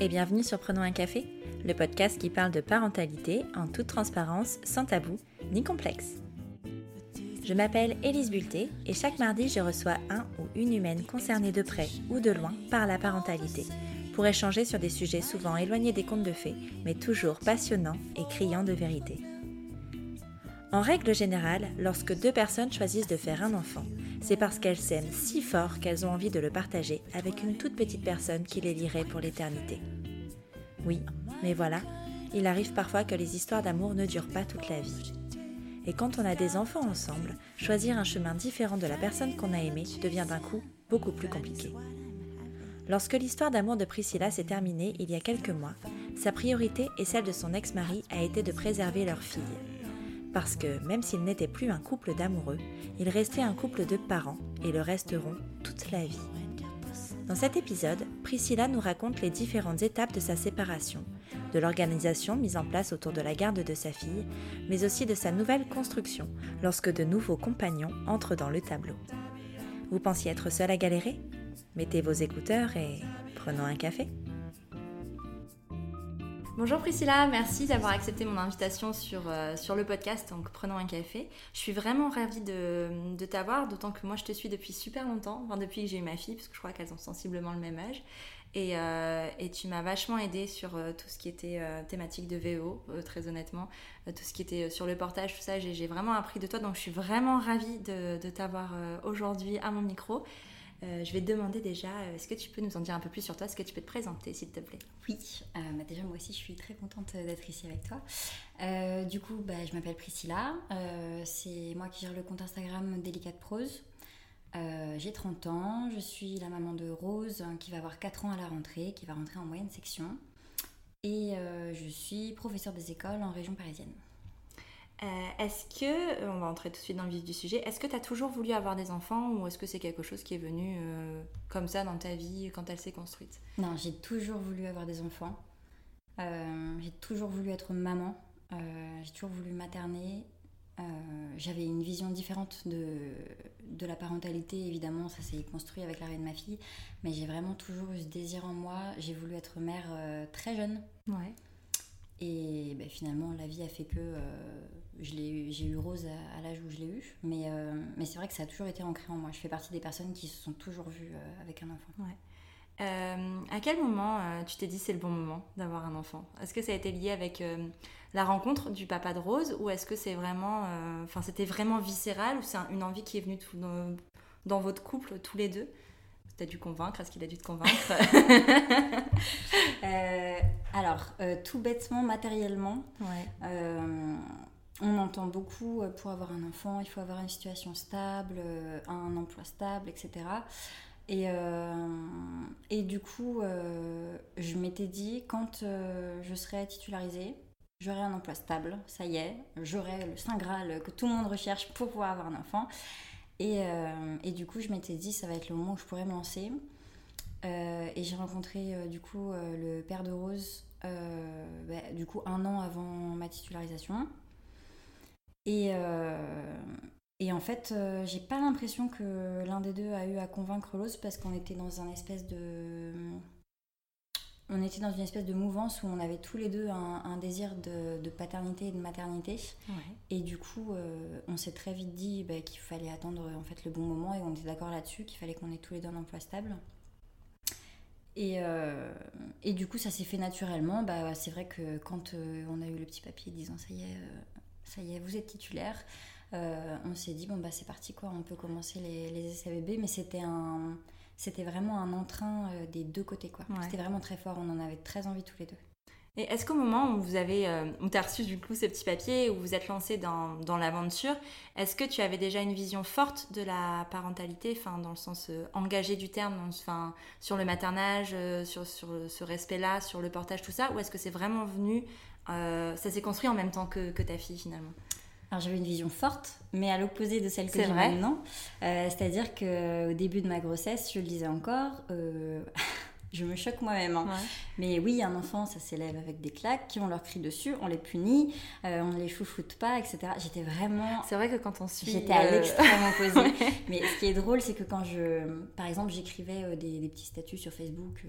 et bienvenue sur Prenons un café, le podcast qui parle de parentalité en toute transparence, sans tabou ni complexe. Je m'appelle Élise Bulté et chaque mardi je reçois un ou une humaine concernée de près ou de loin par la parentalité pour échanger sur des sujets souvent éloignés des contes de fées mais toujours passionnants et criants de vérité. En règle générale, lorsque deux personnes choisissent de faire un enfant, c'est parce qu'elles s'aiment si fort qu'elles ont envie de le partager avec une toute petite personne qui les lirait pour l'éternité. Oui, mais voilà, il arrive parfois que les histoires d'amour ne durent pas toute la vie. Et quand on a des enfants ensemble, choisir un chemin différent de la personne qu'on a aimée devient d'un coup beaucoup plus compliqué. Lorsque l'histoire d'amour de Priscilla s'est terminée il y a quelques mois, sa priorité et celle de son ex-mari a été de préserver leur fille parce que même s'ils n'étaient plus un couple d'amoureux, ils restaient un couple de parents et le resteront toute la vie. Dans cet épisode, Priscilla nous raconte les différentes étapes de sa séparation, de l'organisation mise en place autour de la garde de sa fille, mais aussi de sa nouvelle construction lorsque de nouveaux compagnons entrent dans le tableau. Vous pensiez être seul à galérer? Mettez vos écouteurs et prenons un café. Bonjour Priscilla, merci d'avoir accepté mon invitation sur, euh, sur le podcast, donc prenons un café. Je suis vraiment ravie de, de t'avoir, d'autant que moi je te suis depuis super longtemps, enfin depuis que j'ai eu ma fille, parce que je crois qu'elles ont sensiblement le même âge. Et, euh, et tu m'as vachement aidé sur euh, tout ce qui était thématique de VO, très honnêtement, tout ce qui était sur le portage, tout ça, j'ai vraiment appris de toi, donc je suis vraiment ravie de, de t'avoir aujourd'hui à mon micro. Euh, je vais te demander déjà, euh, est-ce que tu peux nous en dire un peu plus sur toi Est-ce que tu peux te présenter, s'il te plaît? Oui, euh, bah déjà moi aussi je suis très contente d'être ici avec toi. du coup, bah, je m'appelle Priscilla, c'est moi qui gère le compte Instagram Délicate Prose. J'ai 30 ans, je suis la maman de Rose hein, qui va avoir 4 ans à la rentrée, qui va rentrer en moyenne section. Et je suis professeure des écoles en région parisienne. Euh, est-ce que, euh, on va entrer tout de suite dans le vif du sujet, est-ce que tu as toujours voulu avoir des enfants ou est-ce que c'est quelque chose qui est venu euh, comme ça dans ta vie quand elle s'est construite? Non, j'ai toujours voulu avoir des enfants. j'ai toujours voulu être maman. j'ai toujours voulu materner. J'avais une vision différente de, de la parentalité, évidemment, ça s'est construit avec l'arrêt de ma fille. Mais j'ai vraiment toujours eu ce désir en moi. J'ai voulu être mère très jeune. Ouais. Et ben, finalement, la vie a fait que j'ai eu Rose à, l'âge où je l'ai eu, mais, euh, mais c'est vrai que ça a toujours été ancré en moi. Je fais partie des personnes qui se sont toujours vues euh, avec un enfant. Ouais. Euh, à quel moment tu t'es dit c'est le bon moment d'avoir un enfant? Est-ce que ça a été lié avec la rencontre du papa de Rose ou est-ce que c'est vraiment, enfin c'était vraiment viscéral ou c'est une envie qui est venue tout dans, dans, votre couple tous les deux? T'as dû convaincre Est-ce qu'il a dû te convaincre? Alors, tout bêtement, matériellement, ouais on entend beaucoup euh, pour avoir un enfant, il faut avoir une situation stable, euh, un emploi stable, etc. Et, euh, et du coup, je m'étais dit, quand je serai titularisée, j'aurai un emploi stable, ça y est, j'aurai le Saint Graal que tout le monde recherche pour pouvoir avoir un enfant. Et, et du coup, je m'étais dit, ça va être le moment où je pourrais me lancer. et j'ai rencontré du coup le père de Rose, bah, du coup un an avant ma titularisation. Et, euh, et en fait, euh, j'ai pas l'impression que l'un des deux a eu à convaincre l'autre parce qu'on était dans un espèce de. On était dans une espèce de mouvance où on avait tous les deux un, désir de, paternité et de maternité. Et du coup, euh, on s'est très vite dit bah, qu'il fallait attendre en fait le bon moment et on était d'accord là-dessus, qu'il fallait qu'on ait tous les deux un emploi stable. Et, et, du coup, ça s'est fait naturellement. Bah, c'est vrai que quand on a eu le petit papier disant ça y est, ça y est, vous êtes titulaire. Euh, on s'est dit, bon, bah c'est parti, quoi, on peut commencer les, les essais bébés, mais c'était un. C'était vraiment un entrain euh, des deux côtés, quoi. C'était vraiment très fort, on en avait très envie tous les deux. Et est-ce qu'au moment où vous avez, euh, où as reçu du coup ces petits papiers, où vous êtes lancé dans, dans l'aventure, est-ce que tu avais déjà une vision forte de la parentalité, enfin dans le sens engagé du terme, enfin sur le maternage, sur, sur ce respect-là, sur le portage, tout ça, ou est-ce que c'est vraiment venu euh, ça s'est construit en même temps que, ta fille finalement. Alors j'avais une vision forte, mais à l'opposé de celle que j'ai maintenant. Euh, c'est-à-dire qu'au début de ma grossesse, je le disais encore, euh, je me choque moi-même. Hein. Mais oui, un enfant, ça s'élève avec des claques, on leur crie dessus, on les punit, on ne les chouchoute pas, etc. J'étais vraiment... C'est vrai que quand on suit... J'étais à l'extrême opposé. Mais ce qui est drôle, c'est que quand je... Par exemple, j'écrivais des, des, petits statuts sur Facebook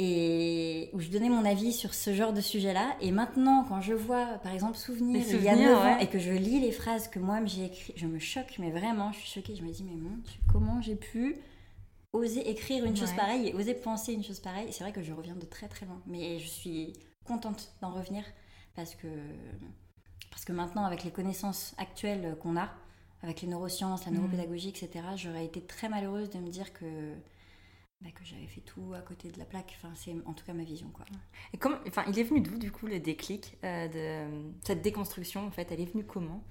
et où je donnais mon avis sur ce genre de sujet-là. Et maintenant, quand je vois, par exemple, Souvenir, Les il y a souvenirs, 9 ans, et que je lis les phrases que moi j'ai écrites, je me choque, mais vraiment, je suis choquée. Je me dis, mais mon Dieu, comment j'ai pu oser écrire une chose pareille et oser penser une chose pareille? C'est vrai que je reviens de très très loin, mais je suis contente d'en revenir parce que, parce que maintenant, avec les connaissances actuelles qu'on a, avec les neurosciences, la Mhm. neuropédagogie, etc., j'aurais été très malheureuse de me dire que, bah, que j'avais fait tout à côté de la plaque. Enfin, c'est en tout cas ma vision, quoi. Et comment, enfin, il est venu d'où du coup le déclic euh, de cette déconstruction en fait? Elle est venue comment?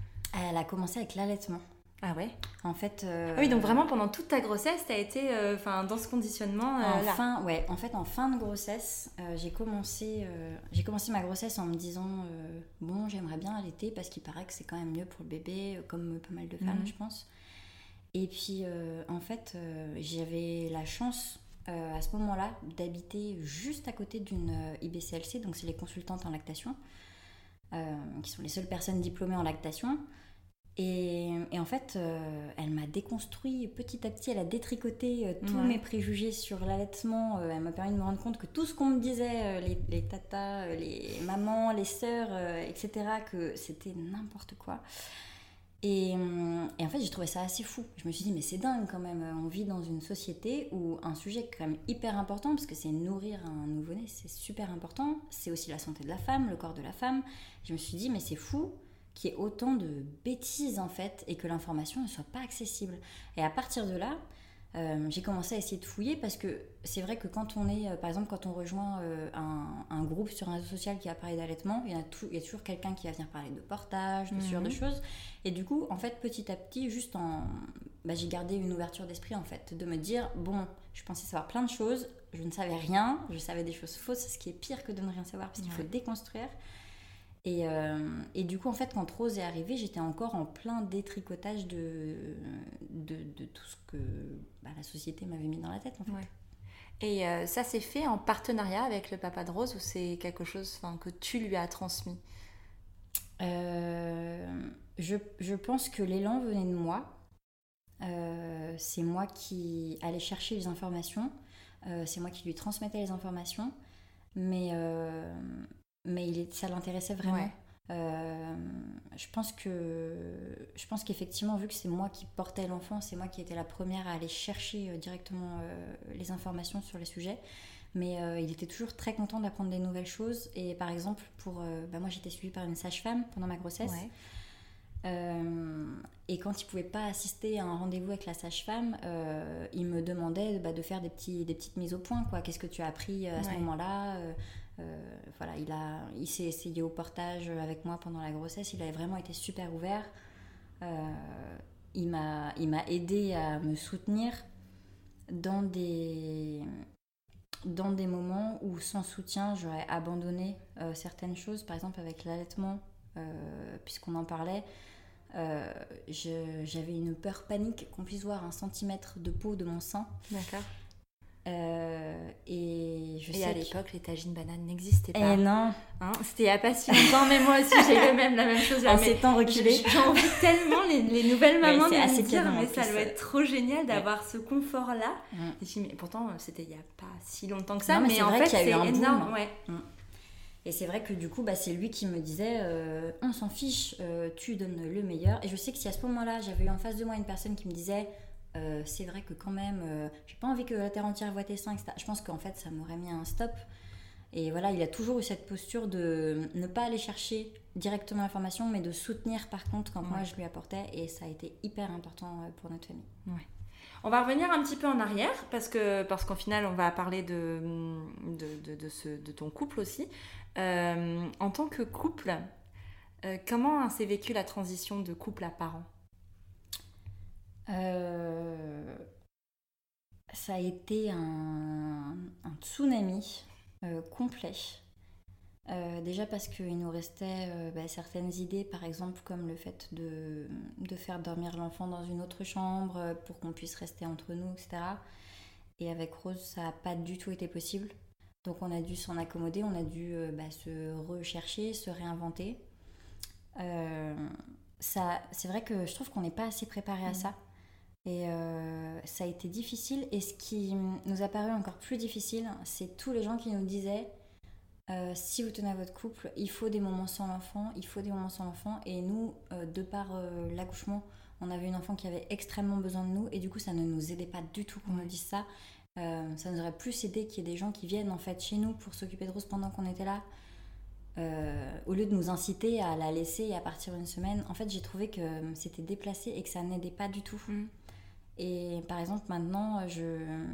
Elle a commencé avec l'allaitement. Ah ouais? En fait. euh, Ah oui, donc vraiment pendant toute ta grossesse, t'as été euh, enfin dans ce conditionnement euh, En là? fin, ouais, en fait, en fin de grossesse, euh, j'ai commencé, euh, j'ai commencé ma grossesse en me disant euh, bon, j'aimerais bien allaiter parce qu'il paraît que c'est quand même mieux pour le bébé, euh, comme pas mal de femmes, Mhm. je pense. Et puis, euh, en fait, euh, j'avais la chance euh, à ce moment-là d'habiter juste à côté d'une IBCLC, donc c'est les consultantes en lactation, qui sont les seules personnes diplômées en lactation. Et, et en fait, elle m'a déconstruit petit à petit, elle a détricoté tous Ouais. mes préjugés sur l'allaitement. Elle m'a permis de me rendre compte que tout ce qu'on me disait, les, les tatas, les mamans, les sœurs, etc., que c'était n'importe quoi. Et, hum, et en fait, j'ai trouvé ça assez fou. Je me suis dit, mais c'est dingue quand même. On vit dans une société où un sujet quand même hyper important, parce que c'est nourrir un nouveau-né, c'est super important. C'est aussi la santé de la femme, le corps de la femme. Je me suis dit, mais c'est fou qu'il y ait autant de bêtises en fait, et que l'information ne soit pas accessible. Et à partir de là, euh, j'ai commencé à essayer de fouiller parce que c'est vrai que quand on est, euh, par exemple, quand on rejoint euh, un, un groupe sur un réseau social qui va parler d'allaitement, il y, a tou- il y a toujours quelqu'un qui va venir parler de portage, de ce genre de Mhm. choses. Et du coup, en fait, petit à petit, juste en. bah, j'ai gardé une ouverture d'esprit en fait, de me dire bon, je pensais savoir plein de choses, je ne savais rien, je savais des choses fausses, ce qui est pire que de ne rien savoir parce qu'il faut déconstruire. Et, euh, et du coup, en fait, quand Rose est arrivée, j'étais encore en plein détricotage de, de, de tout ce que bah, la société m'avait mis dans la tête. En fait. Ouais. Et euh, ça s'est fait en partenariat avec le papa de Rose ou c'est quelque chose que tu lui as transmis? Euh, je, je pense que l'élan venait de moi. C'est moi qui allais chercher les informations. C'est moi qui lui transmettais les informations. Mais, euh, mais il est, ça l'intéressait vraiment. Ouais. Euh, je pense que je pense qu'effectivement vu que c'est moi qui portais l'enfant c'est moi qui étais la première à aller chercher euh, directement euh, les informations sur les sujets mais euh, il était toujours très content d'apprendre des nouvelles choses et par exemple pour bah, moi j'étais suivie par une sage-femme pendant ma grossesse Ouais. et quand il pouvait pas assister à un rendez-vous avec la sage-femme, il me demandait bah, de faire des, petits, des petites mises au point. quoi. Qu'est-ce que tu as appris à ce Ouais. moment-là Voilà, il, a, il s'est essayé au portage avec moi pendant la grossesse. Il avait vraiment été super ouvert. Euh, il m'a aidé à me soutenir dans des, dans des moments où sans soutien, j'aurais abandonné euh, certaines choses. Par exemple, avec l'allaitement, euh, puisqu'on en parlait, euh, j'avais une peur panique qu'on puisse voir un centimètre de peau de mon sein. D'accord. Euh, et je Et sais à que- l'époque, les tagines bananes n'existaient pas. Eh non, Hein, C'était il y a pas si longtemps, mais moi aussi j'ai le même, la même chose. là, en ces temps reculés. j- J'ai envie tellement les, les nouvelles Ouais, mamans de assez me dire, mais ça doit ouais. être trop génial d'avoir ce confort-là. Mm. Et dis, mais pourtant, c'était il y a pas si longtemps que ça, Non, mais mais, en vrai fait, c'est un boom. énorme. Ouais. Et c'est vrai que du coup, bah, c'est lui qui me disait euh, on s'en fiche, euh, tu donnes le meilleur. Et je sais que si à ce moment-là, j'avais eu en face de moi une personne qui me disait euh, c'est vrai que quand même, euh, j'ai pas envie que la terre entière voit tes seins, etc. Je pense qu'en fait, ça m'aurait mis un stop. Et voilà, il a toujours eu cette posture de ne pas aller chercher directement l'information, mais de soutenir par contre quand moi je lui apportais. Et ça a été hyper important euh, pour notre famille. On va revenir un petit peu en arrière parce que parce qu'au final on va parler de de, de, de ce, de ton couple aussi. Euh, en tant que couple, euh, comment s'est vécue la transition de couple à parent Euh, ça a été un, un tsunami euh, complet. Euh, déjà parce qu'il nous restait euh, bah, certaines idées, par exemple comme le fait de, de faire dormir l'enfant dans une autre chambre euh, pour qu'on puisse rester entre nous, etc. Et avec Rose, ça n'a pas du tout été possible. Donc on a dû s'en accommoder, on a dû bah, se rechercher, se réinventer. Ça, c'est vrai que je trouve qu'on n'est pas assez préparé à Mm. ça. Et ça a été difficile. Et ce qui nous a paru encore plus difficile, c'est tous les gens qui nous disaient si vous tenez à votre couple, il faut des moments sans l'enfant, il faut des moments sans l'enfant. Et nous, de par l'accouchement, on avait une enfant qui avait extrêmement besoin de nous et du coup ça ne nous aidait pas du tout qu'on nous dise ça. Euh, ça nous aurait plus aidé qu'il y ait des gens qui viennent en fait chez nous pour s'occuper de Rose pendant qu'on était là. Euh, au lieu de nous inciter à la laisser et à partir une semaine, en fait j'ai trouvé que c'était déplacé et que ça n'aidait pas du tout. Mm. Et par exemple maintenant je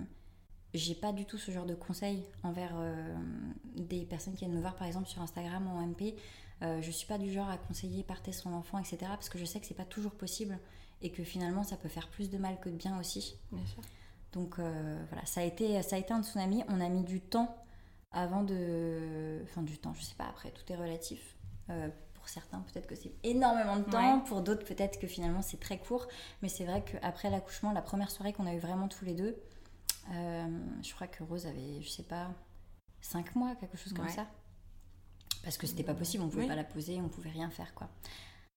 j'ai pas du tout ce genre de conseils envers euh, des personnes qui viennent me voir par exemple sur Instagram ou en MP. Euh, je suis pas du genre à conseiller partez son enfant, etc. Parce que je sais que c'est pas toujours possible et que finalement ça peut faire plus de mal que de bien aussi. Bien sûr. Donc euh, voilà, ça a, été, ça a été un tsunami. On a mis du temps avant de. Enfin, du temps, je sais pas, après, tout est relatif. Euh, pour certains, peut-être que c'est énormément de temps. Pour d'autres, peut-être que finalement c'est très court. Mais c'est vrai qu'après l'accouchement, la première soirée qu'on a eu vraiment tous les deux, je crois que Rose avait, je sais pas, 5 mois, quelque chose comme ça parce que c'était pas possible, on pouvait pas la poser, on pouvait rien faire quoi.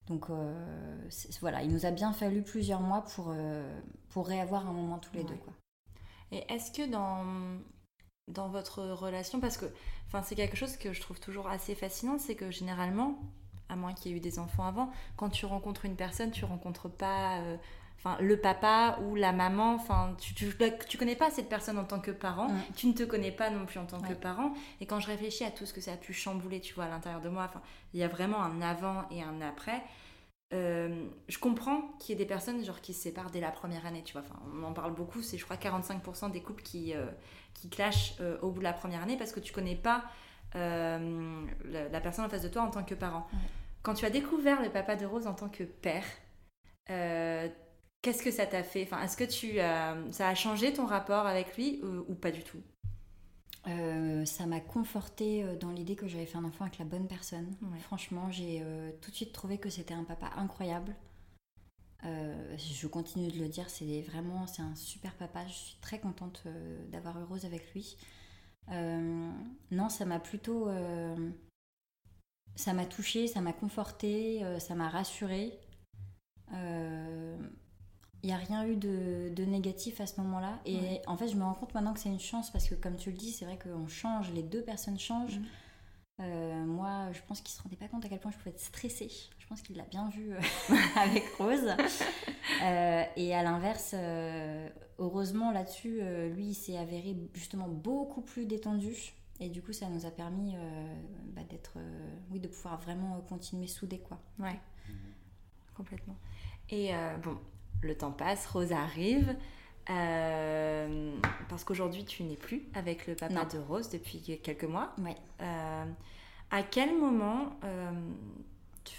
Donc euh, voilà, il nous a bien fallu plusieurs mois pour, euh, pour réavoir un moment tous les deux quoi. Et est-ce que dans, dans votre relation, parce que c'est quelque chose que je trouve toujours assez fascinant, c'est que généralement, à moins qu'il y ait eu des enfants avant, quand tu rencontres une personne, tu rencontres pas euh, enfin le papa ou la maman enfin tu, tu, connais pas cette personne en tant que parent. Tu ne te connais pas non plus en tant que parent. Et quand je réfléchis à tout ce que ça a pu chambouler tu vois à l'intérieur de moi enfin il y a vraiment un avant et un après. Euh, je comprends qu'il y ait des personnes genre qui se séparent dès la première année tu vois. Enfin on en parle beaucoup c'est je crois 45% des couples qui euh, qui clashent euh, au bout de la première année parce que tu connais pas la, la, personne en face de toi en tant que parent quand tu as découvert le papa de Rose en tant que père Qu'est-ce que ça t'a fait? Enfin, Est-ce que tu, euh, ça a changé ton rapport avec lui ou, pas du tout? Euh, ça m'a conforté euh, dans l'idée que j'avais fait un enfant avec la bonne personne. Franchement, j'ai tout de suite trouvé que c'était un papa incroyable. je continue de le dire, c'est vraiment c'est un super papa. Je suis très contente d'avoir heureuse avec lui. Non, ça m'a plutôt, ça m'a touchée, ça m'a confortée, ça m'a rassurée il n'y a rien eu de, négatif à ce moment-là. Et en fait, je me rends compte maintenant que c'est une chance parce que, comme tu le dis, c'est vrai qu'on change, les deux personnes changent. Mm. Euh, moi, je pense qu'il se rendait pas compte à quel point je pouvais être stressée. Je pense qu'il l'a bien vu euh, avec Rose. Euh, et à l'inverse, heureusement là-dessus, lui, il s'est avéré justement beaucoup plus détendu. Et du coup, ça nous a permis bah, d'être, oui, de pouvoir vraiment continuer soudés, quoi. Ouais, complètement. Et bon, le temps passe, Rose arrive. Euh, parce qu'aujourd'hui, tu n'es plus avec le papa de Rose depuis quelques mois. Euh, à quel moment euh,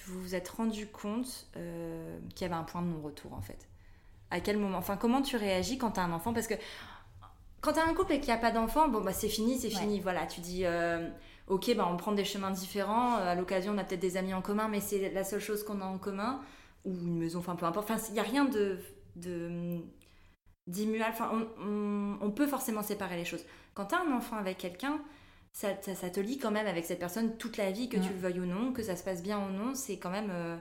vous vous êtes rendu compte qu'il y avait un point de non-retour en fait À quel moment Enfin, comment tu réagis quand tu as un enfant? Parce que quand tu as un couple et qu'il n'y a pas d'enfant, bon, bah, c'est fini, c'est fini. Voilà, tu dis, ok, bah, on prend des chemins différents. À l'occasion, on a peut-être des amis en commun, mais c'est la seule chose qu'on a en commun ou une maison, enfin peu importe. Enfin, il n'y a rien de, de d'immuable. Enfin, on, peut forcément séparer les choses. Quand tu as un enfant avec quelqu'un, ça, ça, te lie quand même avec cette personne toute la vie, que tu le veuilles ou non, que ça se passe bien ou non. C'est quand même euh,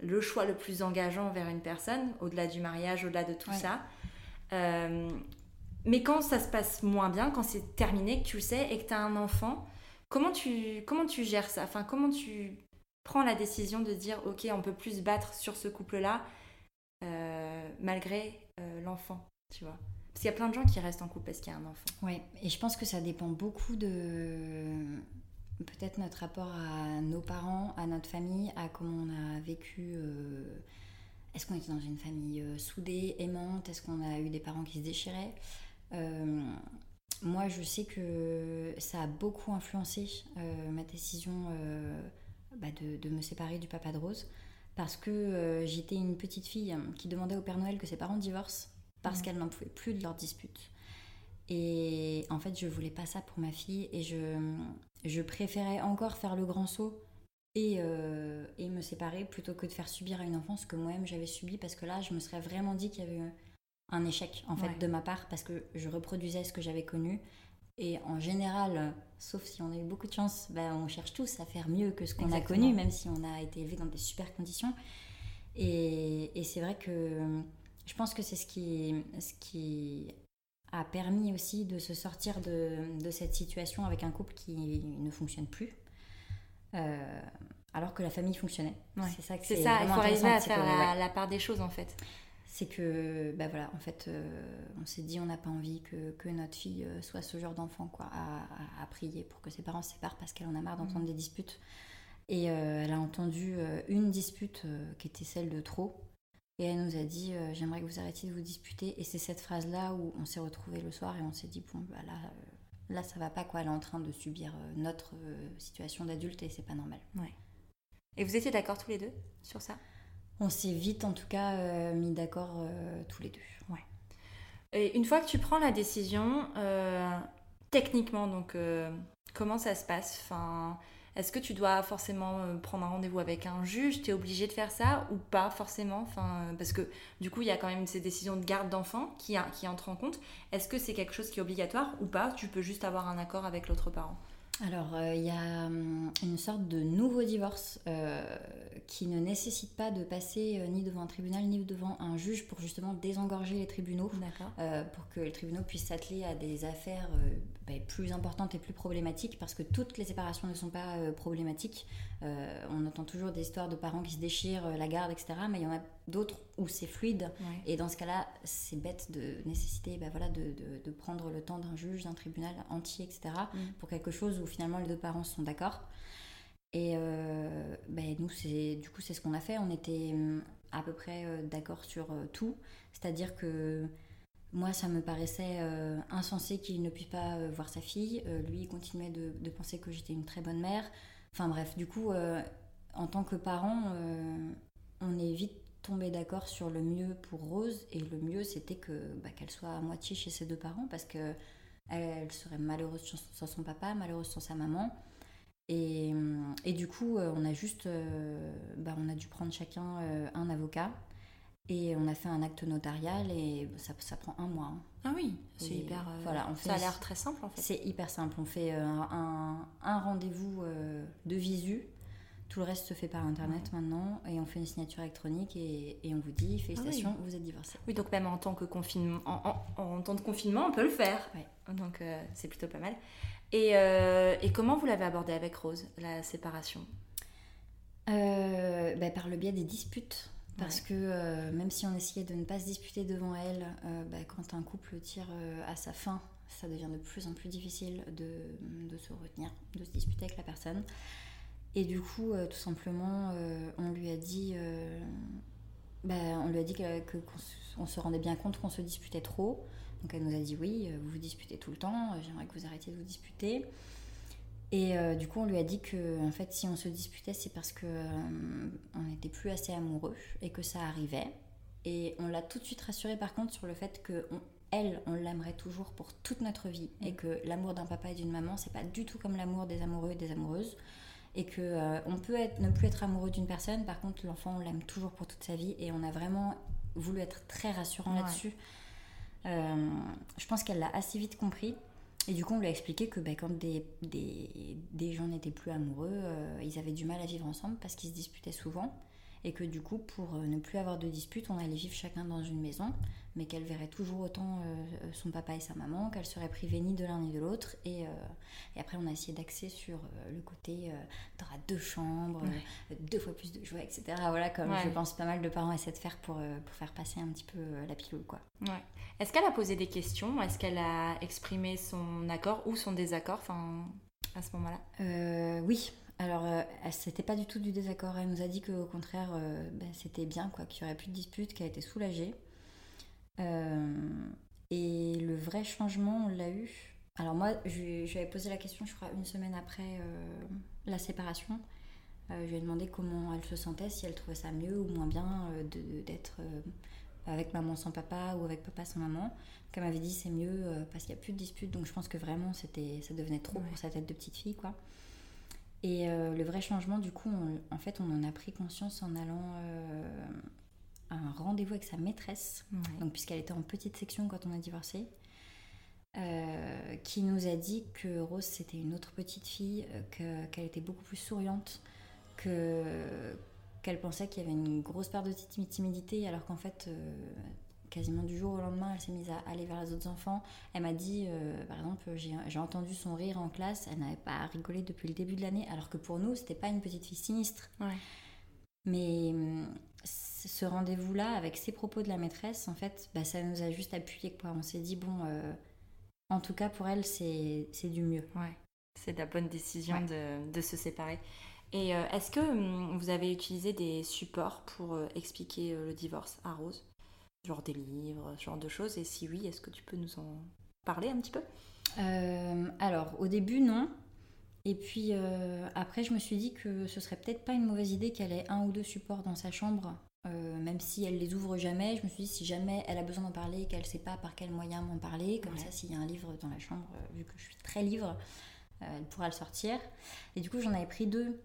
le choix le plus engageant vers une personne, au-delà du mariage, au-delà de tout ça. Euh, mais quand ça se passe moins bien, quand c'est terminé, que tu le sais, et que tu as un enfant, comment tu, comment tu gères ça? Enfin, comment tu prends la décision de dire ok on peut plus se battre sur ce couple là euh, malgré l'enfant tu vois? Parce qu'il y a plein de gens qui restent en couple parce qu'il y a un enfant. Ouais et je pense que ça dépend beaucoup de peut-être notre rapport à nos parents à notre famille à comment on a vécu euh, est-ce qu'on était dans une famille soudée aimante est-ce qu'on a eu des parents qui se déchiraient moi, je sais que ça a beaucoup influencé ma décision bah, de, me séparer du papa de Rose parce que euh, j'étais une petite fille qui demandait au Père Noël que ses parents divorcent parce mmh. qu'elle n'en pouvait plus de leur dispute. Et en fait, je voulais pas ça pour ma fille et je, je préférais encore faire le grand saut et, euh, et, me séparer plutôt que de faire subir à une enfant ce que moi-même j'avais subi parce que là, je me serais vraiment dit qu'il y avait un échec en fait de ma part parce que je reproduisais ce que j'avais connu et en général, sauf si on a eu beaucoup de chance, ben, on cherche tous à faire mieux que ce qu'on a connu, même si on a été élevé dans des super conditions. Et, et c'est vrai que je pense que c'est ce qui, ce qui a permis aussi de se sortir de, de cette situation avec un couple qui ne fonctionne plus. Euh, alors que la famille fonctionnait. C'est ça, c'est ça. Il faut arriver à faire la, part des choses en fait. C'est que, bah voilà, en fait, euh, on s'est dit, on n'a pas envie que, que, notre fille euh, soit ce genre d'enfant, quoi, à, à, prier pour que ses parents se séparent parce qu'elle en a marre d'entendre mm. des disputes. Et elle a entendu une dispute qui était celle de trop. Et elle nous a dit J'aimerais que vous arrêtiez de vous disputer. Et c'est cette phrase-là où on s'est retrouvés le soir et on s'est dit Bon, bah là, là, ça va pas, quoi. Elle est en train de subir notre situation d'adulte et c'est pas normal. Ouais. Et vous étiez d'accord tous les deux sur ça? On s'est vite, en tout cas, euh, mis d'accord euh, tous les deux. Ouais. Et une fois que tu prends la décision, euh, techniquement, donc, comment ça se passe? Enfin, Est-ce que tu dois forcément prendre un rendez-vous avec un juge? Tu es obligé de faire ça ou pas forcément? Enfin, Parce que du coup, il y a quand même ces décisions de garde d'enfant qui, qui entrent en compte. Est-ce que c'est quelque chose qui est obligatoire ou pas? Tu peux juste avoir un accord avec l'autre parent. Alors, euh, il y a hum, une sorte de nouveau divorce euh, qui ne nécessite pas de passer euh, ni devant un tribunal ni devant un juge pour justement désengorger les tribunaux, pour que les tribunaux puissent s'atteler à des affaires bah, plus importantes et plus problématiques, parce que toutes les séparations ne sont pas problématiques. on entend toujours des histoires de parents qui se déchirent, la garde, etc. Mais il y en a d'autres où c'est fluide. Et dans ce cas-là, c'est bête de nécessiter bah, voilà, de, de, prendre le temps d'un juge, d'un tribunal entier, etc. Mm. pour quelque chose où finalement les deux parents sont d'accord. Et euh, ben, nous, c'est, du coup, c'est ce qu'on a fait. On était hum, à peu près euh, d'accord sur euh, tout. C'est-à-dire que moi, ça me paraissait insensé qu'il ne puisse pas voir sa fille. lui, il continuait de, penser que j'étais une très bonne mère. Enfin bref, du coup, en tant que parent, on est vite tombé d'accord sur le mieux pour Rose. Et le mieux, c'était que, bah, qu'elle soit à moitié chez ses deux parents parce que elle, serait malheureuse sans son papa, malheureuse sans sa maman. Et, du coup, euh, on a juste, euh, bah, on a dû prendre chacun euh, un avocat et on a fait un acte notarial et ça, ça prend un mois. Hein. Ah oui, c'est hyper. voilà, on fait, ça a l'air très simple en fait. C'est hyper simple. On fait un, un, rendez-vous de visu. Tout le reste se fait par internet maintenant et on fait une signature électronique et, et on vous dit félicitations, ah vous êtes divorcé. Oui, donc même en tant que confinement, en, en, temps de confinement, on peut le faire. Donc c'est plutôt pas mal. Et, euh, et comment vous l'avez abordé avec Rose, la séparation? Euh, bah, Par le biais des disputes. Parce que euh, même si on essayait de ne pas se disputer devant elle, bah, quand un couple tire à sa fin, ça devient de plus en plus difficile de, de, se retenir, de se disputer avec la personne. Et du coup, tout simplement, on lui a dit, bah, on lui a dit qu'on se rendait bien compte qu'on se disputait trop. Donc elle nous a dit oui, euh, vous vous disputez tout le temps, euh, j'aimerais que vous arrêtiez de vous disputer. Et euh, du coup, on lui a dit que en fait, si on se disputait, c'est parce que on n'était plus assez amoureux et que ça arrivait. Et on l'a tout de suite rassurée par contre sur le fait que elle, on l'aimerait toujours pour toute notre vie et que l'amour d'un papa et d'une maman, c'est pas du tout comme l'amour des amoureux et des amoureuses. Et que on peut être, ne plus être amoureux d'une personne, par contre, l'enfant, on l'aime toujours pour toute sa vie. Et on a vraiment voulu être très rassurant là-dessus. Euh, je pense qu'elle l'a assez vite compris. Et du coup, on lui a expliqué que ben, quand des, gens n'étaient plus amoureux, euh, ils avaient du mal à vivre ensemble parce qu'ils se disputaient souvent. Et que du coup, pour euh, ne plus avoir de disputes, on allait vivre chacun dans une maison mais qu'elle verrait toujours autant euh, son papa et sa maman, qu'elle serait privée ni de l'un ni de l'autre. Et, euh, et, après, on a essayé d'axer sur euh, le côté t'auras deux chambres, deux fois plus de jouets, etc. Voilà, comme je pense pas mal de parents essaient de faire pour, pour faire passer un petit peu la pilule. Quoi. Ouais. Est-ce qu'elle a posé des questions? Est-ce qu'elle a exprimé son accord ou son désaccord enfin, à ce moment-là? Oui. Alors, c'était pas du tout du désaccord. Elle nous a dit qu'au contraire, ben, c'était bien, quoi, qu'il y aurait plus de disputes, qu'elle était soulagée. Euh, et le vrai changement, on l'a eu. Alors moi, je, lui avais posé la question, je crois, une semaine après euh, la séparation. Euh, je lui ai demandé comment elle se sentait, si elle trouvait ça mieux ou moins bien d'être avec maman sans papa ou avec papa sans maman. Comme elle m'avait dit c'est mieux parce qu'il n'y a plus de disputes, donc je pense que vraiment c'était, ça devenait trop pour sa tête de petite fille. quoi. Et le vrai changement, du coup, en fait, on en a pris conscience en allant un rendez-vous avec sa maîtresse, donc puisqu'elle était en petite section quand on a divorcé, euh, qui nous a dit que Rose c'était une autre petite fille, euh, qu'elle était beaucoup plus souriante, que qu'elle pensait qu'il y avait une grosse part de timidité, alors qu'en fait, euh, quasiment du jour au lendemain, elle s'est mise à aller vers les autres enfants. Elle m'a dit, euh, par exemple, j'ai entendu son rire en classe, elle n'avait pas rigolé depuis le début de l'année, alors que pour nous, c'était pas une petite fille sinistre. Mais hum, ce rendez-vous-là, avec ces propos de la maîtresse, en fait, bah, ça nous a juste appuyé. Quoi. On s'est dit, bon, euh, en tout cas, pour elle, c'est du mieux. Ouais. C'est la bonne décision de, de, se séparer. Et euh, est-ce que hum, vous avez utilisé des supports pour euh, expliquer le divorce à Rose? Genre des livres, ce genre de choses? Et si oui, est-ce que tu peux nous en parler un petit peu? Alors, au début, non. Et puis après, je me suis dit que ce serait peut-être pas une mauvaise idée qu'elle ait un ou deux supports dans sa chambre euh, même si elle les ouvre jamais, je me suis dit si jamais elle a besoin d'en parler, qu'elle ne sait pas par quel moyen m'en parler, comme ça s'il y a un livre dans la chambre, euh, vu que je suis très livre, euh, elle pourra le sortir. Et du coup j'en avais pris deux.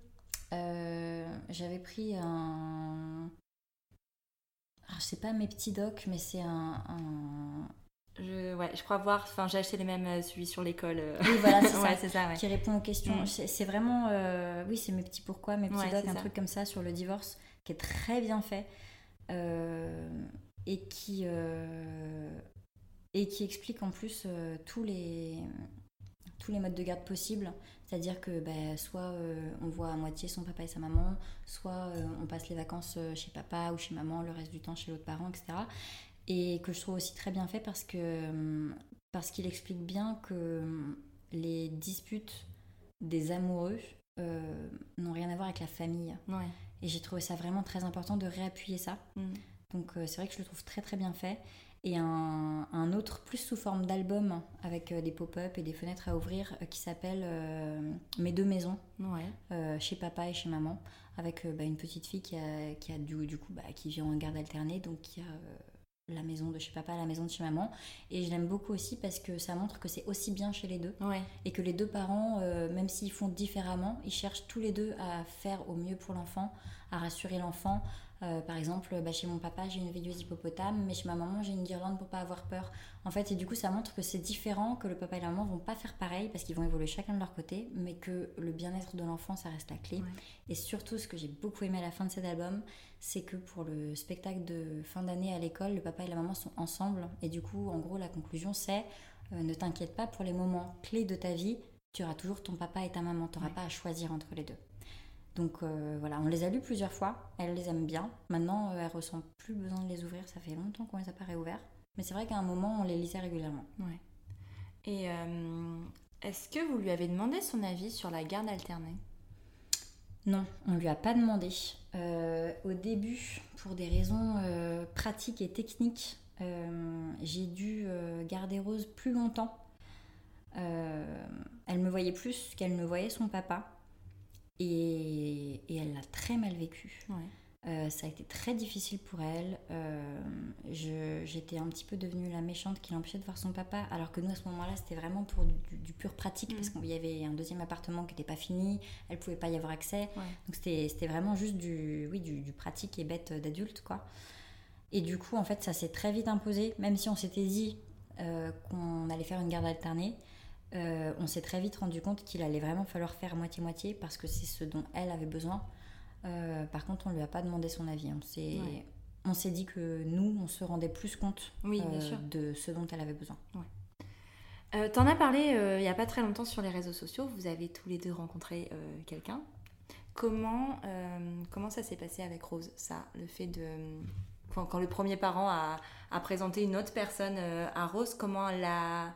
J'avais pris un... Alors, je sais pas mes petits docs, mais c'est un, Je, ouais, je crois voir, enfin j'ai acheté les mêmes, celui sur l'école. Oui, voilà, c'est ça, qui répond aux questions. Mm. C'est vraiment, oui, c'est mes petits pourquoi, mes petits docs, un truc comme ça sur le divorce qui est très bien fait euh, et, qui, euh, et qui explique en plus euh, tous, les, tous les modes de garde possibles. C'est-à-dire que bah, soit on voit à moitié son papa et sa maman, soit on passe les vacances chez papa ou chez maman, le reste du temps chez l'autre parent, etc. Et que je trouve aussi très bien fait parce que parce qu'il explique bien que les disputes des amoureux n'ont rien à voir avec la famille. Ouais. Et j'ai trouvé ça vraiment très important de réappuyer ça. Mm. Donc euh, c'est vrai que je le trouve très très bien fait. Et un, un autre plus sous forme d'album avec euh, des pop-up et des fenêtres à ouvrir euh, qui s'appelle Mes deux maisons, chez papa et chez maman, avec bah, une petite fille qui a, qui a du, du coup bah, qui vit en garde alternée, donc qui a la maison de chez papa, la maison de chez maman. Et je l'aime beaucoup aussi parce que ça montre que c'est aussi bien chez les deux. Et que les deux parents, euh, même s'ils font différemment, ils cherchent tous les deux à faire au mieux pour l'enfant, à rassurer l'enfant, euh, par exemple, bah, chez mon papa, j'ai une veilleuse hippopotame, mais chez ma maman, j'ai une guirlande pour pas avoir peur. En fait, et du coup, ça montre que c'est différent, que le papa et la maman vont pas faire pareil parce qu'ils vont évoluer chacun de leur côté, mais que le bien-être de l'enfant, ça reste la clé. Et surtout, ce que j'ai beaucoup aimé à la fin de cet album, c'est que pour le spectacle de fin d'année à l'école, le papa et la maman sont ensemble. Et du coup, en gros, la conclusion, c'est euh, ne t'inquiète pas pour les moments clés de ta vie, tu auras toujours ton papa et ta maman, tu n'auras pas à choisir entre les deux. Donc euh, voilà, on les a lus plusieurs fois, elle les aime bien. Maintenant, euh, elle ressent plus besoin de les ouvrir, ça fait longtemps qu'on les a pas réouverts. Mais c'est vrai qu'à un moment, on les lisait régulièrement. Ouais. Et euh, est-ce que vous lui avez demandé son avis sur la garde alternée? Non, on lui a pas demandé. au début, pour des raisons pratiques et techniques, j'ai dû garder Rose plus longtemps. elle me voyait plus qu'elle ne voyait son papa. Et, elle l'a très mal vécu. Euh, ça a été très difficile pour elle. Euh, j'étais un petit peu devenue la méchante qui l'empêchait de voir son papa, alors que nous, à ce moment-là, c'était vraiment pour du, pur pratique, parce mm. qu'il y avait un deuxième appartement qui n'était pas fini, elle pouvait pas y avoir accès. Donc c'était vraiment juste du, oui, du, pratique et bête d'adulte, quoi. Et du coup, en fait, ça s'est très vite imposé, même si on s'était dit euh, qu'on allait faire une garde alternée. On s'est très vite rendu compte qu'il allait vraiment falloir faire moitié-moitié parce que c'est ce dont elle avait besoin. Euh, par contre, on ne lui a pas demandé son avis. On s'est, dit que nous, on se rendait plus compte oui, euh, de ce dont elle avait besoin. Ouais. T'en as parlé il n'y a pas très longtemps sur les réseaux sociaux. Vous avez tous les deux rencontré quelqu'un. Comment, comment ça s'est passé avec Rose, ça Le fait de. Quand, le premier parent a, a, présenté une autre personne à Rose, comment elle a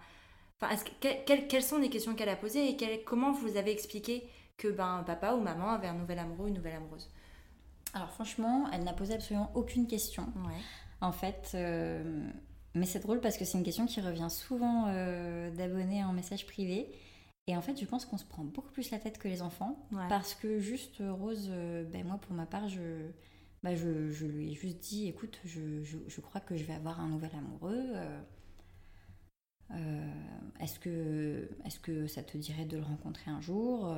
quelles sont les questions qu'elle a posées et comment vous avez expliqué que ben, papa ou maman avait un nouvel amoureux ou une nouvelle amoureuse Alors franchement, elle n'a posé absolument aucune question. En fait, euh, mais c'est drôle parce que c'est une question qui revient souvent euh, d'abonnés en message privé. Et en fait, je pense qu'on se prend beaucoup plus la tête que les enfants. Parce que juste, Rose, euh, ben moi pour ma part, je, bah, je, je, lui ai juste dit, écoute, je, je, crois que je vais avoir un nouvel amoureux. Euh, est-ce que, est que ça te dirait de le rencontrer un jour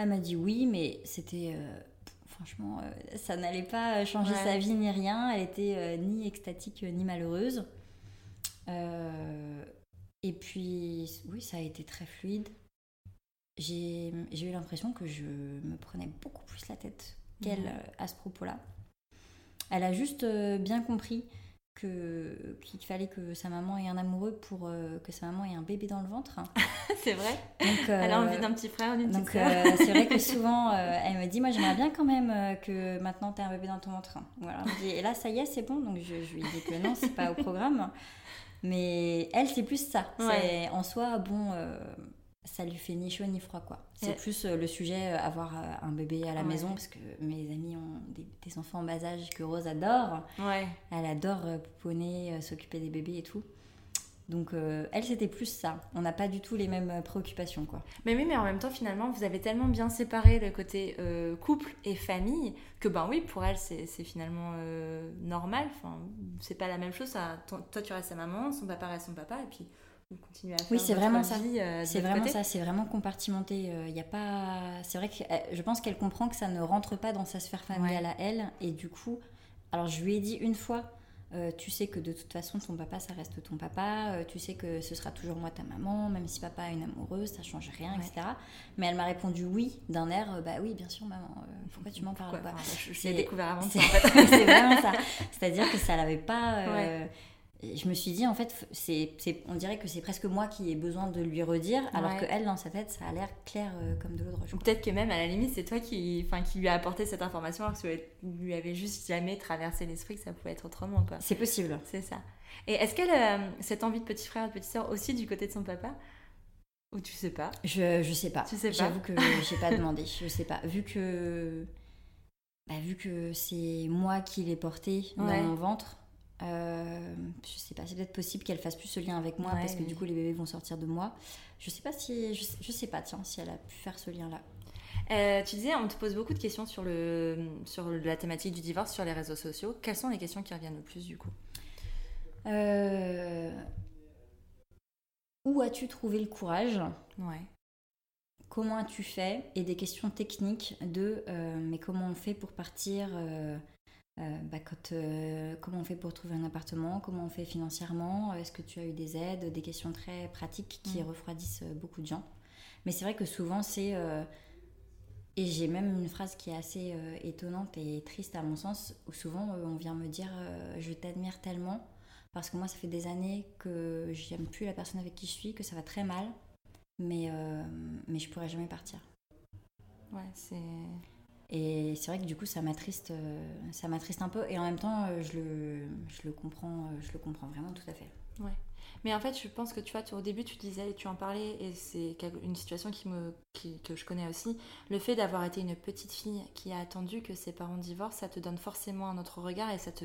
Elle m'a dit oui, mais c'était euh, franchement, euh, ça n'allait pas changer sa vie ni rien. Elle était ni extatique ni malheureuse. et puis, oui, ça a été très fluide. J'ai eu l'impression que je me prenais beaucoup plus la tête qu'elle à ce propos-là. Elle a juste bien compris que qu'il fallait que sa maman ait un amoureux pour euh, que sa maman ait un bébé dans le ventre. c'est vrai. Donc, Elle a euh, envie d'un petit frère d'une petite donc euh, c'est vrai que souvent euh, elle me dit moi j'aimerais bien quand même euh, que maintenant tu aies un bébé dans ton ventre. Voilà. Dis, Et là ça y est c'est bon donc je, je lui dis que non c'est pas au programme. Mais elle c'est plus ça. Ouais. C'est en soi bon euh, ça lui fait ni chaud ni froid quoi. C'est plus euh, le sujet euh, avoir euh, un bébé à la Ouais. maison parce que mes amis ont des, des enfants en bas âge que Rose adore. Ouais. Elle adore euh, pouponner, s'occuper des bébés et tout. Donc elle c'était plus ça. On n'a pas du tout les mêmes préoccupations quoi. Mais oui, mais en même temps, finalement, vous avez tellement bien séparé le côté couple et famille que, ben oui, pour elle, c'est finalement normal. Enfin, c'est pas la même chose. Ça, toi, toi, tu restes sa maman, son papa reste son papa, et puis vous continuez à faire Oui, c'est vraiment ça. euh, C'est vraiment côté. ça, c'est vraiment compartimenté. Il y a pas, c'est vrai que euh, je pense qu'elle comprend que ça ne rentre pas dans sa sphère familiale à elle, et du coup, alors je lui ai dit une fois, euh, tu sais que de toute façon ton papa ça reste ton papa, euh, tu sais que ce sera toujours moi ta maman, même si papa a une amoureuse, ça change rien, Ouais. etc. Mais elle m'a répondu oui d'un air, euh, bah oui bien sûr maman, euh, pourquoi tu m'en parles pas Enfin, je, je l'ai découvert avant c'est ça, en fait. c'est vraiment ça. C'est-à-dire que ça l'avait pas. euh, et Je me suis dit, en fait, c'est, on dirait que c'est presque moi qui ai besoin de lui redire, alors Ouais. que elle, dans sa tête, ça a l'air clair euh, comme de l'eau de roche. Peut-être que même, à la limite, c'est toi qui, enfin, qui lui a apporté cette information alors que ça lui avait juste jamais traversé l'esprit que ça pouvait être autrement, quoi. C'est possible. C'est ça. Et est-ce qu'elle a cette envie de petit frère et de petite sœur aussi du côté de son papa? Ou tu sais pas? Je, je sais pas. Tu sais pas? J'avoue que j'ai pas demandé. Je sais pas. Vu que. bah, vu que c'est moi qui l'ai porté Ouais. dans mon ventre. Euh, je sais pas, c'est peut-être possible qu'elle fasse plus ce lien avec moi Ouais, parce que oui. du coup les bébés vont sortir de moi. Je sais pas si, je, sais- je sais pas, tiens, si elle a pu faire ce lien-là. Euh, tu disais, on te pose beaucoup de questions sur, le, sur la thématique du divorce sur les réseaux sociaux. Quelles sont les questions qui reviennent le plus du coup? Euh, Où as-tu trouvé le courage? Ouais. Comment as-tu fait? Et des questions techniques de euh, mais comment on fait pour partir euh, euh, bah, quand, euh, Comment on fait pour trouver un appartement Comment on fait financièrement Est-ce que tu as eu des aides Des questions très pratiques qui Mm. refroidissent euh, beaucoup de gens. Mais c'est vrai que souvent c'est... euh, et j'ai même une phrase qui est assez euh, étonnante et triste à mon sens, où souvent euh, on vient me dire euh, je t'admire tellement, parce que moi ça fait des années que j'aime plus la personne avec qui je suis, que ça va très mal, mais, euh, mais je pourrais jamais partir. Ouais, c'est. Et c'est vrai que du coup ça m'attriste, euh, ça m'attriste un peu, et en même temps euh, je, le, je, le comprends, euh, je le comprends vraiment tout à fait. Mais en fait, je pense que tu vois, tu- au début, tu disais, tu en parlais, et c'est une situation qui me, qui- que je connais aussi. Le fait d'avoir été une petite fille qui a attendu que ses parents divorcent, ça te donne forcément un autre regard et ça te,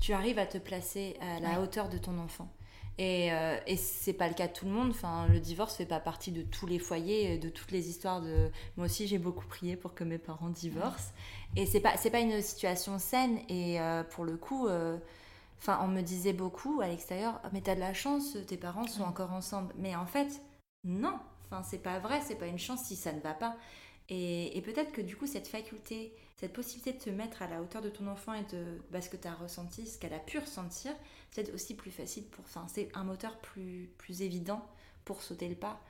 tu arrives à te placer à la Ouais. hauteur de ton enfant. Et, euh, et c'est pas le cas de tout le monde. Enfin, le divorce fait pas partie de tous les foyers, de toutes les histoires de. Moi aussi, j'ai beaucoup prié pour que mes parents divorcent. Et c'est pas, c'est pas une situation saine. Et euh, pour le coup. euh, Enfin, on me disait beaucoup à l'extérieur, Ah, mais t'as de la chance, tes parents sont encore ensemble. Mais en fait, non. Enfin, c'est pas vrai, c'est pas une chance si ça ne va pas. Et, et peut-être que du coup, cette faculté, cette possibilité de te mettre à la hauteur de ton enfant et de bah, ce que tu as ressenti, ce qu'elle a pu ressentir, c'est aussi plus facile pour. Enfin, c'est un moteur plus, plus évident pour sauter le pas.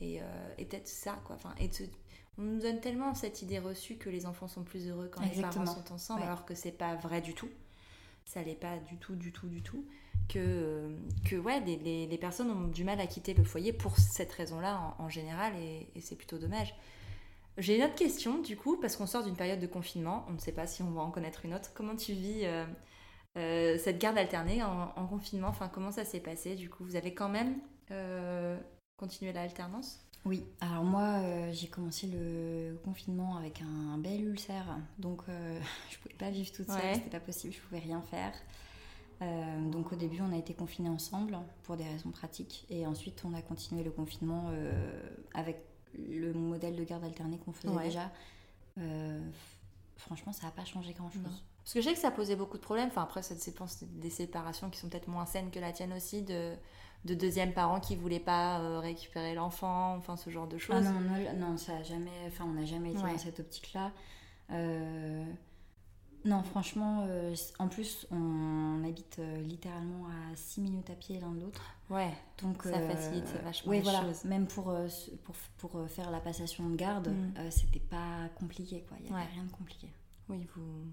Et, euh, et peut-être ça, quoi. Enfin, et on nous donne tellement cette idée reçue que les enfants sont plus heureux quand les parents sont ensemble, Ouais. alors que c'est pas vrai du tout ça l'est pas du tout, du tout, du tout, que, euh, que ouais, les, les- les personnes ont du mal à quitter le foyer pour cette raison-là en, en général, et, et c'est plutôt dommage. J'ai une autre question, du coup, parce qu'on sort d'une période de confinement, on ne sait pas si on va en connaître une autre. Comment tu vis euh, euh, cette garde alternée en, en confinement? Enfin, comment ça s'est passé, du coup? Vous avez quand même euh, continué l'alternance? Oui, alors moi euh, j'ai commencé le confinement avec un bel ulcère, donc je pouvais pas vivre toute seule, Ouais. c'était pas possible, je pouvais rien faire. Euh, donc au début on a été confinés ensemble pour des raisons pratiques et ensuite on a continué le confinement euh, avec le modèle de garde alternée qu'on faisait Ouais. déjà. Euh, franchement ça n'a pas changé grand chose. Non. Parce que je sais que ça posait beaucoup de problèmes. Enfin, après, ça dépend c'est des séparations qui sont peut-être moins saines que la tienne aussi, de, de deuxième parents qui voulaient pas euh, récupérer l'enfant, enfin, ce genre de choses. Ah non, non, non, ça a jamais, enfin on n'a jamais été Ouais. dans cette optique-là. Euh, non, franchement, euh, en plus on habite euh, littéralement à 6 minutes à pied l'un de l'autre. Ouais, Donc, Ça facilite vachement ouais, les voilà. choses. Même pour, euh, pour, pour euh, faire la passation de garde, Mm. euh, c'était pas compliqué, quoi. Il n'y avait Ouais. rien de compliqué. oui, vous,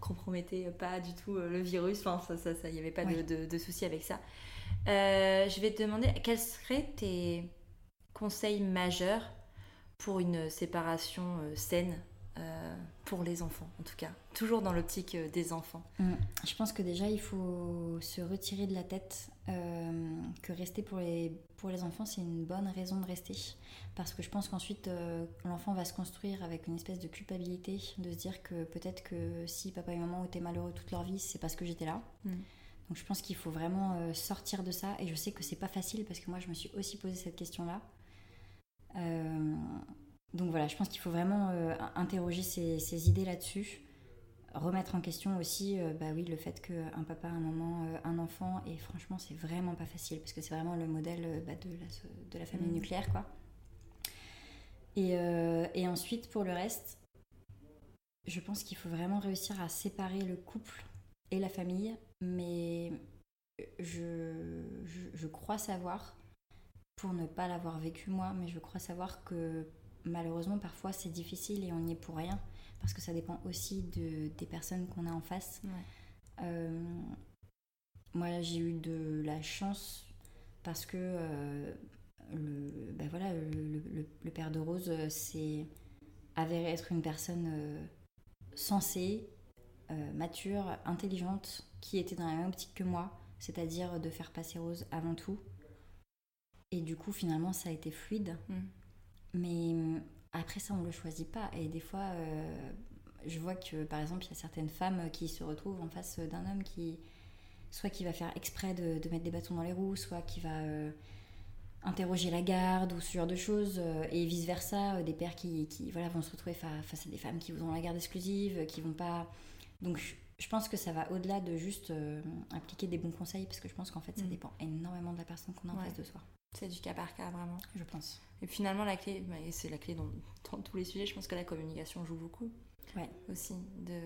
compromettait pas du tout le virus. Enfin, ça, ça, ça, y avait pas de, de, de souci avec ça. je vais te demander quels seraient tes conseils majeurs pour une séparation saine? Euh, pour les enfants, en tout cas. Toujours dans l'optique euh, des enfants. Mm. Je pense que déjà, il faut se retirer de la tête euh, que rester pour les, pour les enfants, c'est une bonne raison de rester. Parce que je pense qu'ensuite, l'enfant va se construire avec une espèce de culpabilité, de se dire que peut-être que si papa et maman étaient malheureux toute leur vie, c'est parce que j'étais là. Mm. Donc je pense qu'il faut vraiment sortir de ça. Et je sais que c'est pas facile parce que moi, je me suis aussi posé cette question-là. Euh, donc voilà, je pense qu'il faut vraiment euh, interroger ses, idées là-dessus, remettre en question aussi, euh, bah oui, le fait qu'un papa, un maman, euh, un enfant, et franchement, c'est vraiment pas facile parce que c'est vraiment le modèle bah, de, la, de, la, famille mmh. nucléaire, quoi. Et, et, ensuite, pour le reste, je pense qu'il faut vraiment réussir à séparer le couple et la famille, mais je, je, je crois savoir, pour ne pas l'avoir vécu moi, mais je crois savoir que malheureusement, parfois, c'est difficile et on n'y est pour rien, parce que ça dépend aussi de, des personnes qu'on a en face. Euh, moi, j'ai eu de la chance parce que euh, le, ben voilà, le, père de Rose c'est avéré être une personne euh, sensée, mature, intelligente, qui était dans la même optique que moi, c'est-à-dire de faire passer Rose avant tout. Et du coup, finalement, ça a été fluide. Mm. Mais euh, après ça, on ne le choisit pas. Et des fois, euh, je vois que, par exemple, il y a certaines femmes qui se retrouvent en face d'un homme qui, soit qui va faire exprès de, mettre des bâtons dans les roues, soit qui va euh, interroger la garde ou ce genre de choses, et vice-versa, des pères qui, qui, voilà, vont se retrouver face à des femmes qui vont la garde exclusive, qui vont pas... Donc je pense que ça va au-delà de juste appliquer des bons conseils, parce que je pense qu'en fait, ça mm. dépend énormément de la personne qu'on a en face de soi. C'est du cas par cas, vraiment. Je pense. Et finalement, la clé, bah, et c'est la clé dans, tous les sujets, je pense que la communication joue beaucoup. Ouais. Aussi. De,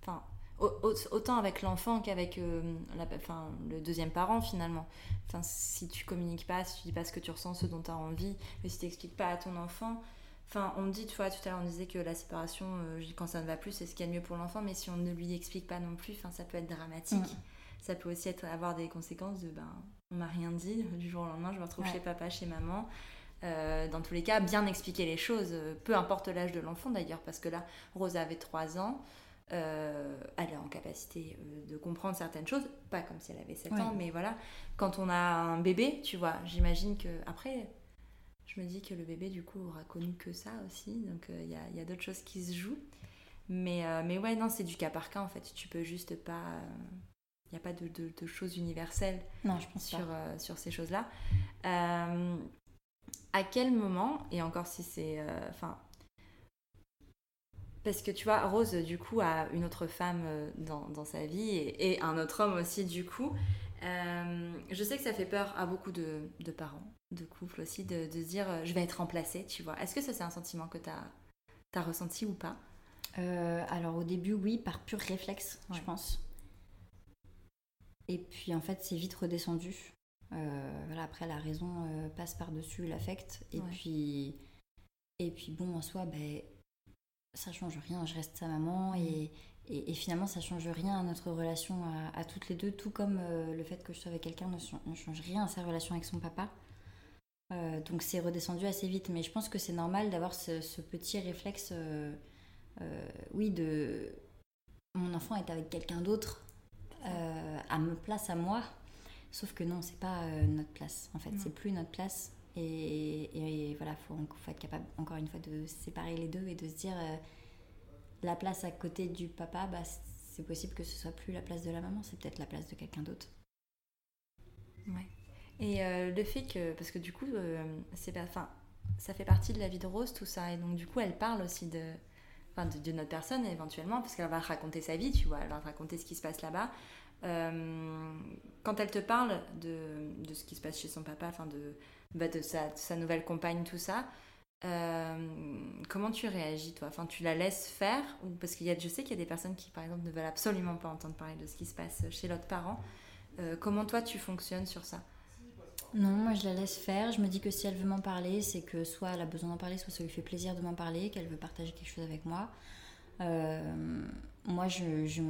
enfin, autant avec l'enfant qu'avec euh, enfin, le deuxième parent, finalement. Enfin, si tu communiques pas, si tu dis pas ce que tu ressens, ce dont tu as envie, mais si tu n'expliques pas à ton enfant. Enfin, on me dit, tu vois, tout à l'heure, on disait que la séparation, euh, quand ça ne va plus, c'est ce qu'il y a de mieux pour l'enfant, mais si on ne lui explique pas non plus, enfin, ça peut être dramatique. Mm. Ça peut aussi être, avoir des conséquences de, ben, on m'a rien dit, du jour au lendemain, je me retrouve chez papa, chez maman. Euh, dans tous les cas, bien expliquer les choses, euh, peu importe l'âge de l'enfant d'ailleurs, parce que là, Rosa avait 3 ans, euh, elle est en capacité de comprendre certaines choses, pas comme si elle avait 7 ans, mais voilà, quand on a un bébé, tu vois, j'imagine que après, je me dis que le bébé du coup aura connu que ça aussi, donc il y a, d'autres choses qui se jouent. Mais, mais ouais, non, c'est du cas par cas en fait, tu peux juste pas il n'y a pas de, choses universelles non, je pense sur, sur ces choses-là. Euh, à quel moment, et encore si c'est... Euh, enfin, parce que tu vois, Rose, du coup, a une autre femme dans, sa vie et, un autre homme aussi, du coup. je sais que ça fait peur à beaucoup de, parents, de couples aussi, de, se dire je vais être remplacée, tu vois. Est-ce que ça, c'est un sentiment que tu as, as, ressenti ou pas? Alors, au début, oui, par pur réflexe, je pense. Et puis en fait, c'est vite redescendu. Euh, voilà, après, la raison euh, passe par-dessus l'affect. Et, puis, et puis, bon, en soi, ben, ça change rien. Je reste sa maman. Et, et, finalement, ça change rien à notre relation à, toutes les deux. Tout comme euh, le fait que je sois avec quelqu'un ne, change rien à sa relation avec son papa. donc c'est redescendu assez vite. Mais je pense que c'est normal d'avoir ce, ce, petit réflexe, oui, de mon enfant est avec quelqu'un d'autre à ma place à moi. Sauf que non, c'est pas euh, notre place. En fait, c'est plus notre place. Et, voilà, il faut, faut, être capable, encore une fois, de séparer les deux et de se dire euh, la place à côté du papa, bah, c'est possible que ce soit plus la place de la maman, c'est peut-être la place de quelqu'un d'autre. Ouais. Et le fait que, parce que du coup, c'est, enfin, ça fait partie de la vie de Rose, tout ça. Et donc, du coup, elle parle aussi de, enfin de, notre personne éventuellement, parce qu'elle va raconter sa vie, tu vois, elle va raconter ce qui se passe là-bas. Euh, quand elle te parle de, de, ce qui se passe chez son papa, enfin de, bah de, sa, sa, nouvelle compagne, tout ça, euh, comment tu réagis toi? Enfin, tu la laisses faire ou parce qu'il y a, je sais qu'il y a des personnes qui, par exemple, ne veulent absolument pas entendre parler de ce qui se passe chez l'autre parent. Euh, comment toi tu fonctionnes sur ça? Non, moi je la laisse faire. Je me dis que si elle veut m'en parler, c'est que soit elle a besoin d'en parler, soit ça lui fait plaisir de m'en parler, qu'elle veut partager quelque chose avec moi. moi, je, je,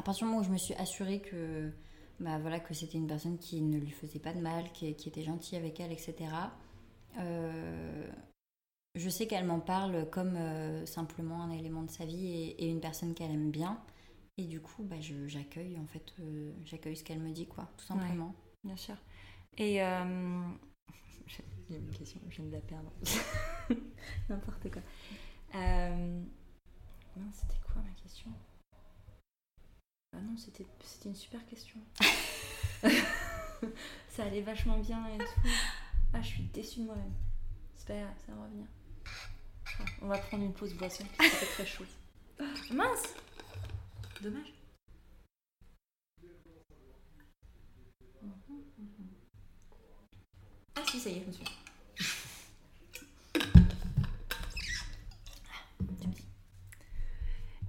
à partir du moment où je me suis assurée que, bah, voilà, que c'était une personne qui ne lui faisait pas de mal, qui, était gentille avec elle, etc., je sais qu'elle m'en parle comme simplement un élément de sa vie et, une personne qu'elle aime bien. Et du coup, bah, j'accueille en fait, euh, j'accueille ce qu'elle me dit, quoi, tout simplement. bien sûr. Et euh... j'ai une question, je viens de la perdre. N'importe quoi. Euh... c'était quoi ma question? Ah non, c'était une super question. ça allait vachement bien et tout. Ah, je suis déçue de moi-même. Grave, ça va revenir. On va prendre une pause boisson, ça fait très chaud. Mince Dommage. Ah si, ça y est, je me suis.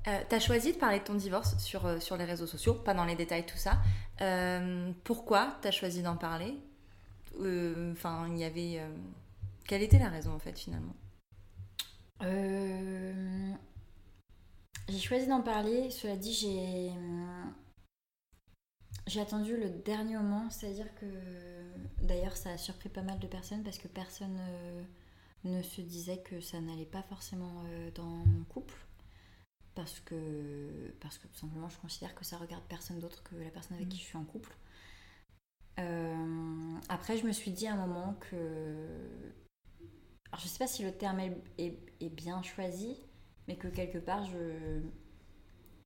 Euh, t'as choisi de parler de ton divorce sur, euh, sur les réseaux sociaux, pas dans les détails, tout ça. Euh, pourquoi t'as choisi d'en parler? Enfin, y avait. quelle était la raison en fait finalement? J'ai choisi d'en parler, cela dit, j'ai. J'ai attendu le dernier moment, c'est-à-dire que. D'ailleurs, ça a surpris pas mal de personnes parce que personne ne se disait que ça n'allait pas forcément dans mon couple. Parce que, parce que tout simplement, je considère que ça regarde personne d'autre que la personne avec qui je suis en couple. Euh, après, je me suis dit à un moment que. Alors, je sais pas si le terme est bien choisi, mais que quelque part je,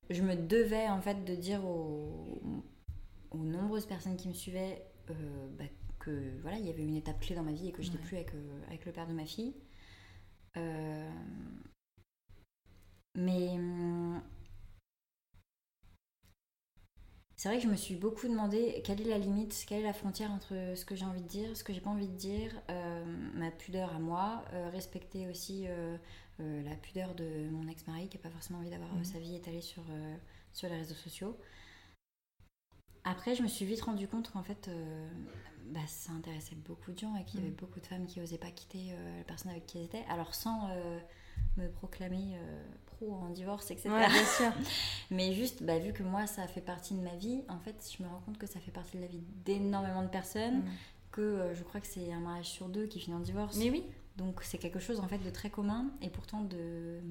je me devais en fait de dire aux, aux nombreuses personnes qui me suivaient euh, bah, que voilà il y avait une étape clé dans ma vie et que je n'étais plus avec, euh, avec le père de ma fille. Euh, mais hum, c'est vrai que je me suis beaucoup demandé quelle est la limite, quelle est la frontière entre ce que j'ai envie de dire, ce que j'ai pas envie de dire, ma pudeur à moi, respecter aussi euh, la pudeur de mon ex-mari qui n'a pas forcément envie d'avoir euh, mhm. sa vie étalée sur, euh, sur les réseaux sociaux. Après, je me suis vite rendu compte qu'en fait, bah, ça intéressait beaucoup de gens et qu'il y avait mhm. beaucoup de femmes qui n'osaient pas quitter la personne avec qui elles étaient. Alors, sans me proclamer pro en divorce, etc. bien sûr. Mais juste, bah, vu que moi, ça fait partie de ma vie, en fait, je me rends compte que ça fait partie de la vie d'énormément de personnes. Mhm. Que je crois que c'est un mariage sur deux qui finit en divorce. Mais oui. Donc c'est quelque chose en fait de très commun et pourtant de,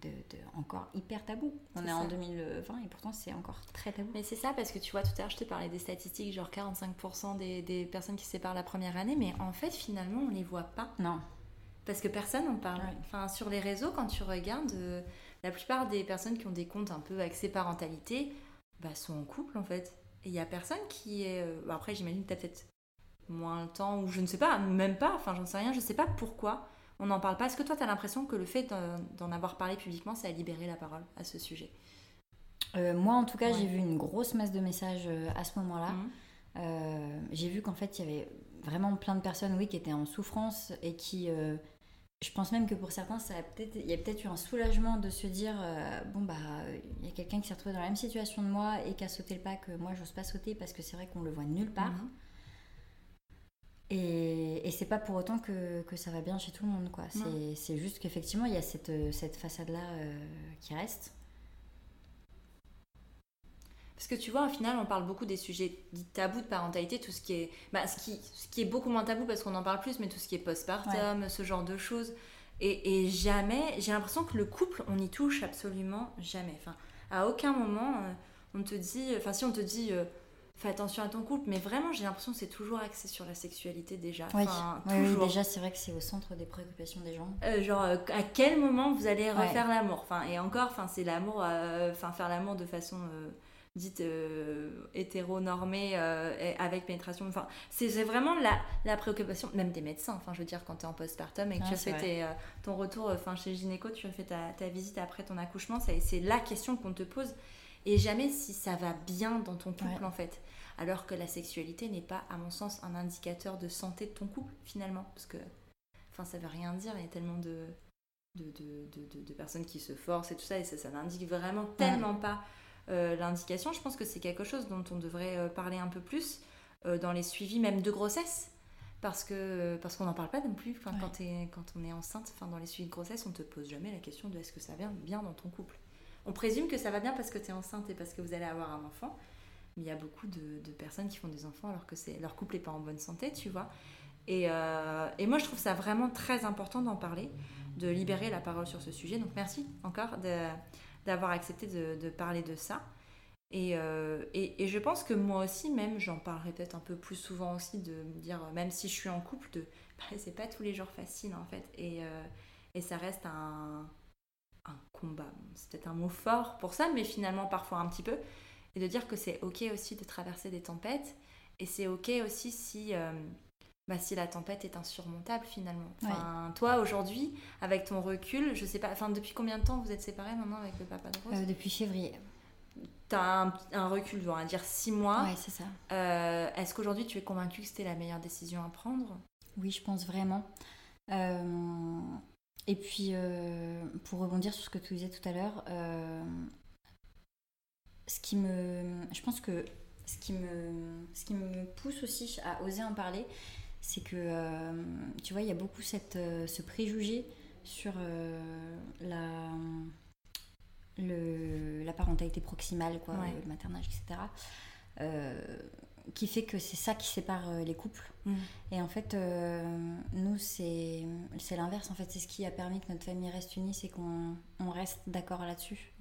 de, encore hyper tabou. On est, en 2020 et pourtant c'est encore très tabou. Mais c'est ça parce que tu vois tout à l'heure je te parlais des statistiques genre 45% des, des, personnes qui se séparent la première année mais en fait finalement on les voit pas. Non. Parce que personne n'en parle. Enfin sur les réseaux quand tu regardes euh, la plupart des personnes qui ont des comptes un peu axés parentalité bah, sont en couple en fait. Et il y a personne qui est... Euh, après j'imagine que tu as peut-être moins le temps, ou je ne sais pas, même pas, enfin j'en sais rien, je ne sais pas pourquoi on n'en parle pas. Est-ce que toi tu as l'impression que le fait d'en avoir parlé publiquement, ça a libéré la parole à ce sujet? Euh, Moi en tout cas, j'ai vu une grosse masse de messages à ce moment-là. Mmh. Euh, j'ai vu qu'en fait il y avait vraiment plein de personnes, oui, qui étaient en souffrance et qui. Je pense même que pour certains, ça a peut-être, il y a peut-être eu un soulagement de se dire bon bah il y a quelqu'un qui s'est retrouvé dans la même situation de moi et qui a sauté le pas que moi j'ose pas sauter parce que c'est vrai qu'on le voit nulle part. Mmh. Et, et c'est pas pour autant que, que, ça va bien chez tout le monde, quoi. C'est juste qu'effectivement, il y a cette, cette façade-là euh, qui reste. Parce que tu vois, au final, on parle beaucoup des sujets tabous de parentalité, tout ce qui est, bah, ce qui, ce qui est beaucoup moins tabou parce qu'on en parle plus, mais tout ce qui est postpartum, ce genre de choses. Et, et jamais, j'ai l'impression que le couple, on n'y touche absolument jamais. Enfin, à aucun moment, euh, on te dit, enfin, si on te dit, euh, fais attention à ton couple, mais vraiment j'ai l'impression que c'est toujours axé sur la sexualité déjà. Oui, oui, déjà c'est vrai que c'est au centre des préoccupations des gens. Euh, genre euh, à quel moment vous allez refaire l'amour? Enfin, Et encore, enfin, c'est l'amour, enfin faire l'amour de façon dite hétéronormée avec pénétration. Enfin, c'est vraiment la, la, préoccupation, même des médecins. Enfin, je veux dire, quand tu es en postpartum et que tu as fait ton retour enfin, chez gynéco, tu as fait ta, ta visite après ton accouchement, c'est la question qu'on te pose et jamais si ça va bien dans ton couple en fait. Alors que la sexualité n'est pas, à mon sens, un indicateur de santé de ton couple finalement. Parce que, enfin, ça veut rien dire, il y a tellement de, de, de, de, personnes qui se forcent et tout ça, et ça, ça n'indique vraiment tellement pas euh, l'indication. Je pense que c'est quelque chose dont on devrait euh, parler un peu plus euh, dans les suivis même de grossesse parce que parce qu'on n'en parle pas non plus. Enfin, quand, quand on est enceinte, enfin, dans les suites de grossesse, on te pose jamais la question de est-ce que ça va bien dans ton couple. On présume que ça va bien parce que tu es enceinte et parce que vous allez avoir un enfant. Mais il y a beaucoup de, de personnes qui font des enfants alors que leur couple n'est pas en bonne santé, tu vois. Et, euh, et, moi, je trouve ça vraiment très important d'en parler, de libérer la parole sur ce sujet. Donc, merci encore d'avoir accepté de, parler de ça. Euh, et, et, je pense que moi aussi, même, j'en parlerai peut-être un peu plus souvent aussi, de me dire, même si je suis en couple, de bah, c'est pas tous les jours facile en fait. Et, euh, et ça reste un, un combat. C'est peut-être un mot fort pour ça, mais finalement parfois un petit peu. Et de dire que c'est ok aussi de traverser des tempêtes. Et c'est ok aussi si, euh, bah, si la tempête est insurmontable finalement. Enfin, Toi aujourd'hui, avec ton recul, je sais pas, enfin, depuis combien de temps vous êtes séparés maintenant avec le papa de Rose? Depuis février. Tu as un, un, recul, on va dire six mois. Oui, c'est ça. Euh, est-ce qu'aujourd'hui tu es convaincue que c'était la meilleure décision à prendre? Oui, je pense vraiment. Euh, et puis, euh, pour rebondir sur ce que tu disais tout à l'heure, euh, ce qui me, je pense que ce qui me, ce qui me pousse aussi à oser en parler, c'est que, euh, tu vois, il y a beaucoup cette, ce préjugé sur la, le, la parentalité proximale, quoi, le maternage, etc qui fait que c'est ça qui sépare euh, les couples. Mm. Et en fait, euh, nous, c'est l'inverse. En fait, c'est ce qui a permis que notre famille reste unie, c'est qu'on on reste d'accord là-dessus.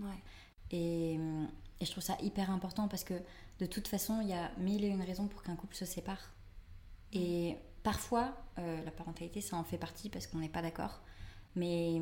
Et, et, je trouve ça hyper important parce que de toute façon, il y a mille et une raisons pour qu'un couple se sépare. Et parfois, euh, la parentalité, ça en fait partie parce qu'on n'est pas d'accord. Mais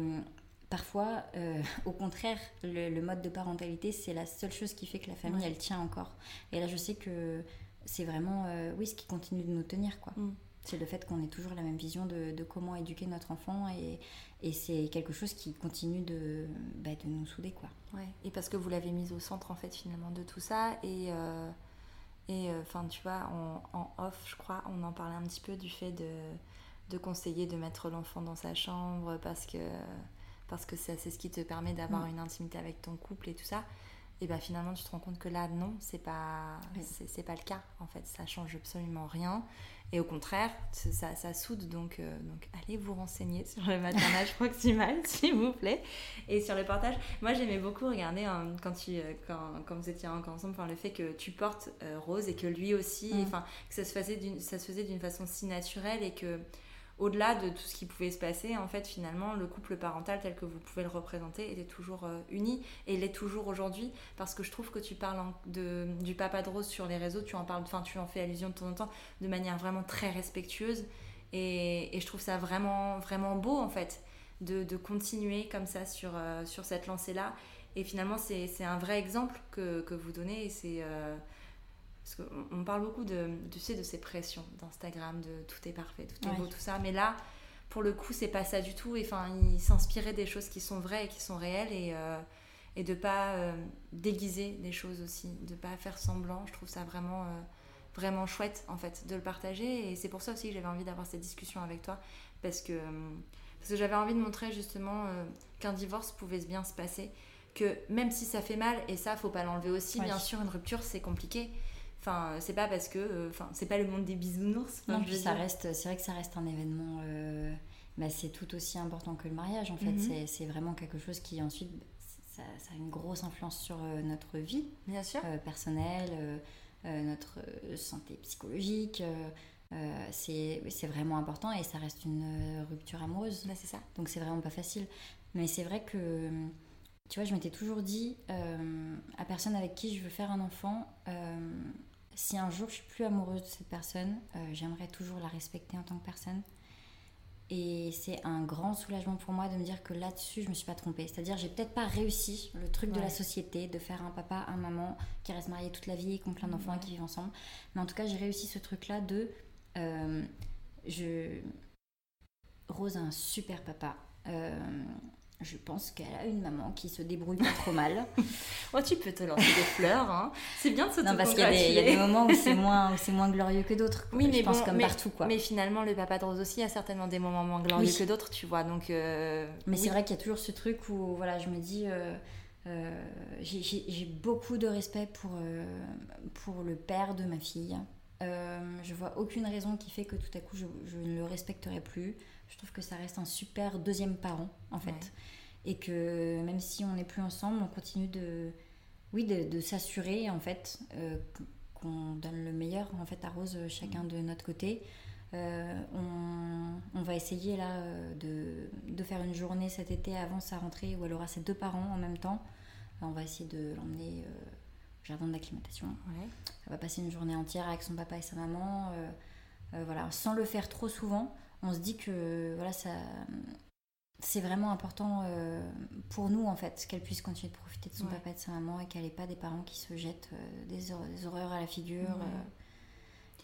parfois, au contraire, le, mode de parentalité, c'est la seule chose qui fait que la famille, elle tient encore. Et là, je sais que c'est vraiment euh, oui ce qui continue de nous tenir quoi. Mm. C'est le fait qu'on ait toujours la même vision de, comment éduquer notre enfant et, et c'est quelque chose qui continue de, bah, de nous souder quoi. Ouais. Et parce que vous l'avez mise au centre en fait finalement de tout ça et euh, et euh, enfin tu vois en, en, off je crois on en parlait un petit peu du fait de, de conseiller de mettre l'enfant dans sa chambre parce que parce que c'est ce qui te permet d'avoir mm. une intimité avec ton couple et tout ça. Et bah finalement tu te rends compte que là non c'est pas c'est pas le cas en fait. Ça change absolument rien et au contraire ça, ça soude donc euh, donc allez vous renseigner sur le maternage proximal s'il vous plaît et sur le portage moi j'aimais beaucoup regarder hein, quand tu euh, quand, quand, vous étiez encore ensemble enfin le fait que tu portes euh, Rose et que lui aussi mm. que ça se faisait d'une ça se faisait d'une façon si naturelle et que au-delà de tout ce qui pouvait se passer, en fait, finalement, le couple parental tel que vous pouvez le représenter était toujours euh, uni et l'est toujours aujourd'hui parce que je trouve que tu parles de, du papa de Rose sur les réseaux, tu en parles, enfin, tu en fais allusion de temps en temps de manière vraiment très respectueuse et, et je trouve ça vraiment, vraiment beau en fait de, de continuer comme ça sur, euh, sur cette lancée-là. Et finalement, c'est un vrai exemple que, que vous donnez et c'est. Euh, parce qu'on parle beaucoup de, tu sais, de ces pressions d'Instagram, de tout est parfait, tout est beau, tout ça. Mais là, pour le coup, c'est pas ça du tout. Et enfin, il s'inspirait des choses qui sont vraies et qui sont réelles et, euh, et de pas euh, déguiser des choses aussi, de pas faire semblant. Je trouve ça vraiment, euh, vraiment chouette en fait de le partager. Et c'est pour ça aussi que j'avais envie d'avoir cette discussion avec toi parce que, parce que j'avais envie de montrer justement qu'un divorce pouvait bien se passer. Que même si ça fait mal, et ça, faut pas l'enlever aussi, bien sûr, une rupture c'est compliqué. Enfin, c'est pas parce que. Euh, enfin, c'est pas le monde des bisounours. Non, puis ça reste. C'est vrai que ça reste un événement. Euh, bah, c'est tout aussi important que le mariage, en fait. Mhm. C'est vraiment quelque chose qui, ensuite, ça, a une grosse influence sur euh, notre vie. Bien sûr. personnelle, notre santé psychologique. c'est vraiment important et ça reste une rupture amoureuse. Bah, c'est ça. Donc, c'est vraiment pas facile. Mais c'est vrai que tu vois, je m'étais toujours dit à personne avec qui je veux faire un enfant, si un jour je suis plus amoureuse de cette personne, euh, j'aimerais toujours la respecter en tant que personne. Et c'est un grand soulagement pour moi de me dire que là-dessus, je me suis pas trompée. C'est-à-dire, j'ai peut-être pas réussi le truc de la société, de faire un papa, un maman qui reste marié toute la vie, qui ont plein d'enfants et qui vivent ensemble. Mais en tout cas, j'ai réussi ce truc-là de. Euh, je... Rose a un super papa. Euh, je pense qu'elle a une maman qui se débrouille pas trop mal. oh, tu peux te lancer des fleurs, hein. C'est bien de se Non, parce qu'il y, a des moments où c'est moins, moins glorieux que d'autres. Oui, mais je pense comme partout, quoi. Mais finalement, le papa de Rose aussi a certainement des moments moins glorieux que d'autres, tu vois. Donc. Euh, mais c'est vrai qu'il y a toujours ce truc où, voilà, je me dis. Euh, euh, j'ai beaucoup de respect pour, pour le père de ma fille. je vois aucune raison qui fait que tout à coup je, ne le respecterai plus. Je trouve que ça reste un super deuxième parent en fait. Et que même si on n'est plus ensemble, on continue de, oui, de, s'assurer en fait qu'on donne le meilleur en fait à Rose chacun de notre côté. Euh, on, va essayer là euh, de, faire une journée cet été avant sa rentrée où elle aura ses deux parents en même temps. Euh, on va essayer de l'emmener au jardin d'acclimatation. Elle va passer une journée entière avec son papa et sa maman. voilà, sans le faire trop souvent, on se dit que voilà, ça, c'est vraiment important pour nous en fait qu'elle puisse continuer de profiter de son papa et de sa maman et qu'elle n'ait pas des parents qui se jettent des, horreurs à la figure.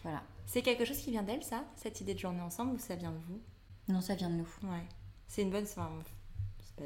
voilà. C'est quelque chose qui vient d'elle, ça Cette idée de journée ensemble ou ça vient de vous? Non, ça vient de nous. Ouais. C'est une bonne. Enfin,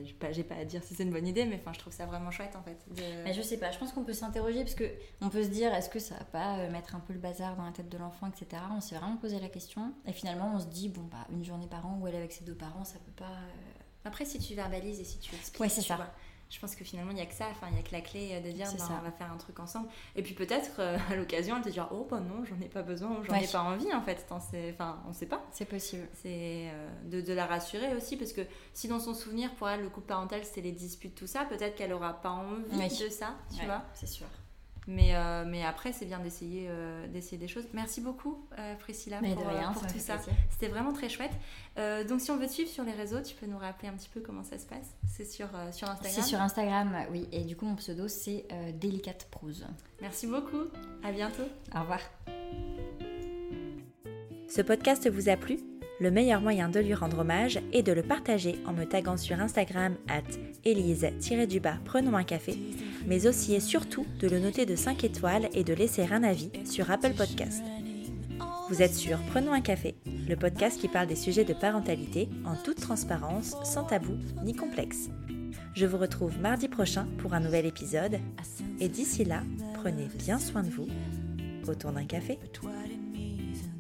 j'ai pas, à dire si c'est une bonne idée, mais enfin, je trouve ça vraiment chouette en fait. Mais je sais pas, je pense qu'on peut s'interroger parce que on peut se dire est-ce que ça va pas euh, mettre un peu le bazar dans la tête de l'enfant, etc. On s'est vraiment posé la question et finalement on se dit bon bah une journée par an où elle est avec ses deux parents, ça peut pas. Euh, Après, si tu verbalises et si tu expliques, ouais, c'est ça je pense que finalement il n'y a que ça enfin il y a que la clé euh, de dire bah, on va faire un truc ensemble. Et puis peut-être euh, à l'occasion elle te dire oh bah non j'en ai pas besoin j'en ai pas envie en fait. Enfin on sait pas. C'est possible. C'est euh, de, de, la rassurer aussi parce que si dans son souvenir pour elle le couple parental c'était les disputes tout ça peut-être qu'elle aura pas envie de ça tu vois. c'est sûr mais, euh, mais après, c'est bien d'essayer euh, d'essayer des choses. Merci beaucoup, euh, Priscilla, pour, tout ça. C'était vraiment très chouette. donc, si on veut te suivre sur les réseaux, tu peux nous rappeler un petit peu comment ça se passe C'est sur, sur Instagram C'est sur Instagram, oui. Et du coup, mon pseudo, c'est Délicate Prose. Merci beaucoup. À bientôt. Au revoir. Ce podcast vous a plu? Le meilleur moyen de lui rendre hommage est de le partager en me taguant sur Instagram at Elise-du-bas prenons un café, mais aussi et surtout de le noter de 5 étoiles et de laisser un avis sur Apple Podcast. Vous êtes sur Prenons un café, le podcast qui parle des sujets de parentalité en toute transparence, sans tabou ni complexe. Je vous retrouve mardi prochain pour un nouvel épisode et d'ici là, prenez bien soin de vous autour d'un café.